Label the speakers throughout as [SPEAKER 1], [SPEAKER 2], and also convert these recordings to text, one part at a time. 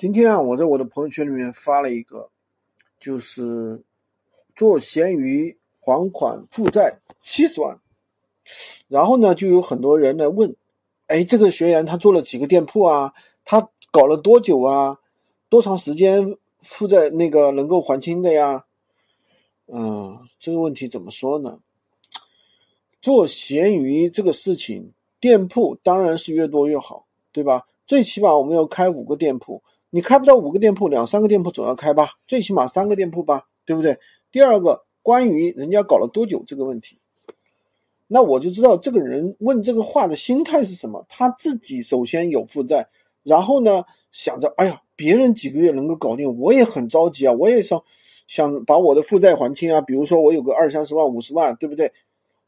[SPEAKER 1] 今天啊，我在我的朋友圈里面发了一个，就是做闲鱼还款负债七十万，然后呢，就有很多人来问，哎，这个学员他做了几个店铺啊？他搞了多久啊？多长时间负债那个能够还清的呀？嗯，这个问题怎么说呢？做闲鱼这个事情，店铺当然是越多越好，对吧？最起码我们要开五个店铺。你开不到五个店铺，两三个店铺总要开吧，最起码三个店铺吧，对不对？第二个，关于人家搞了多久这个问题，那我就知道这个人问这个话的心态是什么。他自己首先有负债，然后呢想着，哎呀，别人几个月能够搞定，我也很着急啊，我也想想把我的负债还清啊。比如说我有个二三十万、五十万，对不对？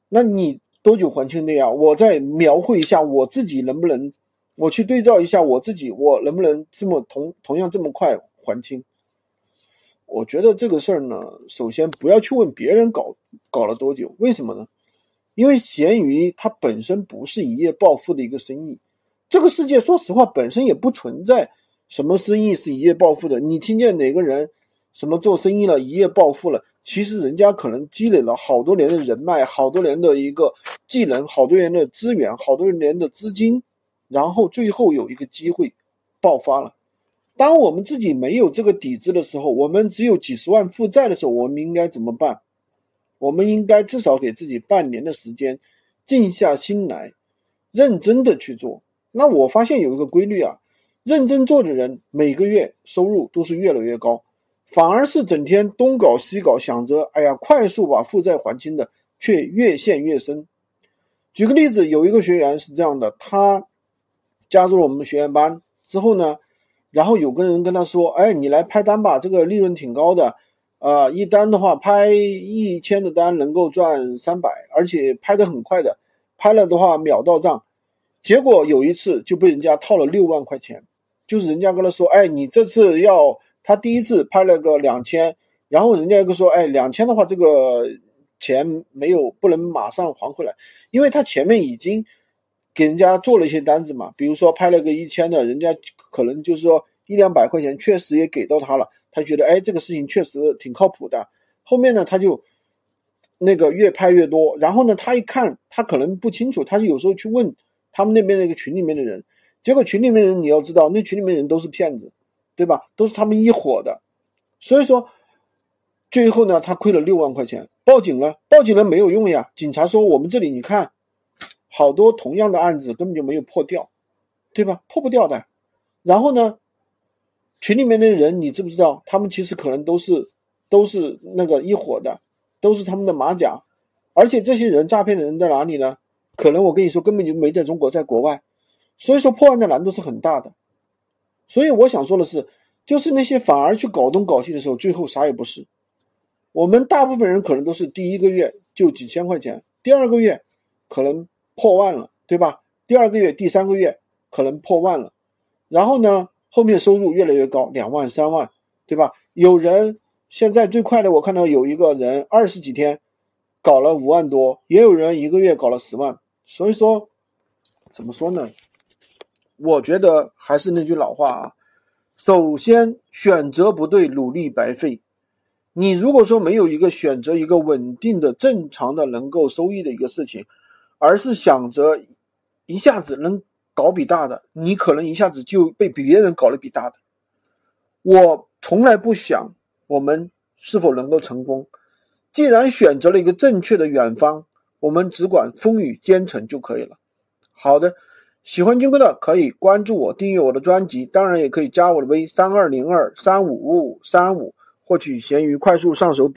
[SPEAKER 1] 那你多久还清的呀？我再描绘一下我自己能不能。我去对照一下我自己，我能不能这么同同样这么快还清？我觉得这个事儿呢，首先不要去问别人搞搞了多久，为什么呢？因为闲鱼它本身不是一夜暴富的一个生意，这个世界说实话本身也不存在什么生意是一夜暴富的。你听见哪个人什么做生意了一夜暴富了？其实人家可能积累了好多年的人脉，好多年的一个技能，好多年的资源，好多年的资金。然后最后有一个机会爆发了。当我们自己没有这个底子的时候，我们只有几十万负债的时候，我们应该怎么办？我们应该至少给自己半年的时间，静下心来，认真的去做。那我发现有一个规律啊，认真做的人每个月收入都是越来越高，反而是整天东搞西搞，想着哎呀快速把负债还清的，却越陷越深。举个例子，有一个学员是这样的，他。加入了我们学员班之后呢，然后有个人跟他说：“哎，你来拍单吧，这个利润挺高的，啊，一单的话拍一千的单能够赚三百，而且拍的很快的，拍了的话秒到账。”结果有一次就被人家套了六万块钱，就是人家跟他说：“哎，你这次要他第一次拍了个两千，然后人家又说：哎，两千的话这个钱没有不能马上还回来，因为他前面已经。”给人家做了一些单子嘛，比如说拍了个一千的，人家可能就是说一两百块钱，确实也给到他了，他觉得哎这个事情确实挺靠谱的。后面呢他就那个越拍越多，然后呢他一看他可能不清楚，他就有时候去问他们那边那个群里面的人，结果群里面人你要知道，那群里面人都是骗子，对吧？都是他们一伙的，所以说最后呢他亏了六万块钱，报警了，报警了没有用呀，警察说我们这里你看。好多同样的案子根本就没有破掉，对吧？破不掉的。然后呢，群里面的人你知不知道？他们其实可能都是都是那个一伙的，都是他们的马甲。而且这些人诈骗的人在哪里呢？可能我跟你说根本就没在中国，在国外。所以说破案的难度是很大的。所以我想说的是，就是那些反而去搞东搞西的时候，最后啥也不是。我们大部分人可能都是第一个月就几千块钱，第二个月可能。破万了，对吧？第二个月、第三个月可能破万了，然后呢，后面收入越来越高，两万、三万，对吧？有人现在最快的，我看到有一个人二十几天搞了五万多，也有人一个月搞了十万。所以说，怎么说呢？我觉得还是那句老话啊，首先选择不对，努力白费。你如果说没有一个选择一个稳定的、正常的、能够收益的一个事情。而是想着一下子能搞笔大的，你可能一下子就被别人搞了笔大的。我从来不想我们是否能够成功。既然选择了一个正确的远方，我们只管风雨兼程就可以了。好的，喜欢军哥的可以关注我，订阅我的专辑，当然也可以加我的微三二零二三五五五三五，获取闲鱼快速上手。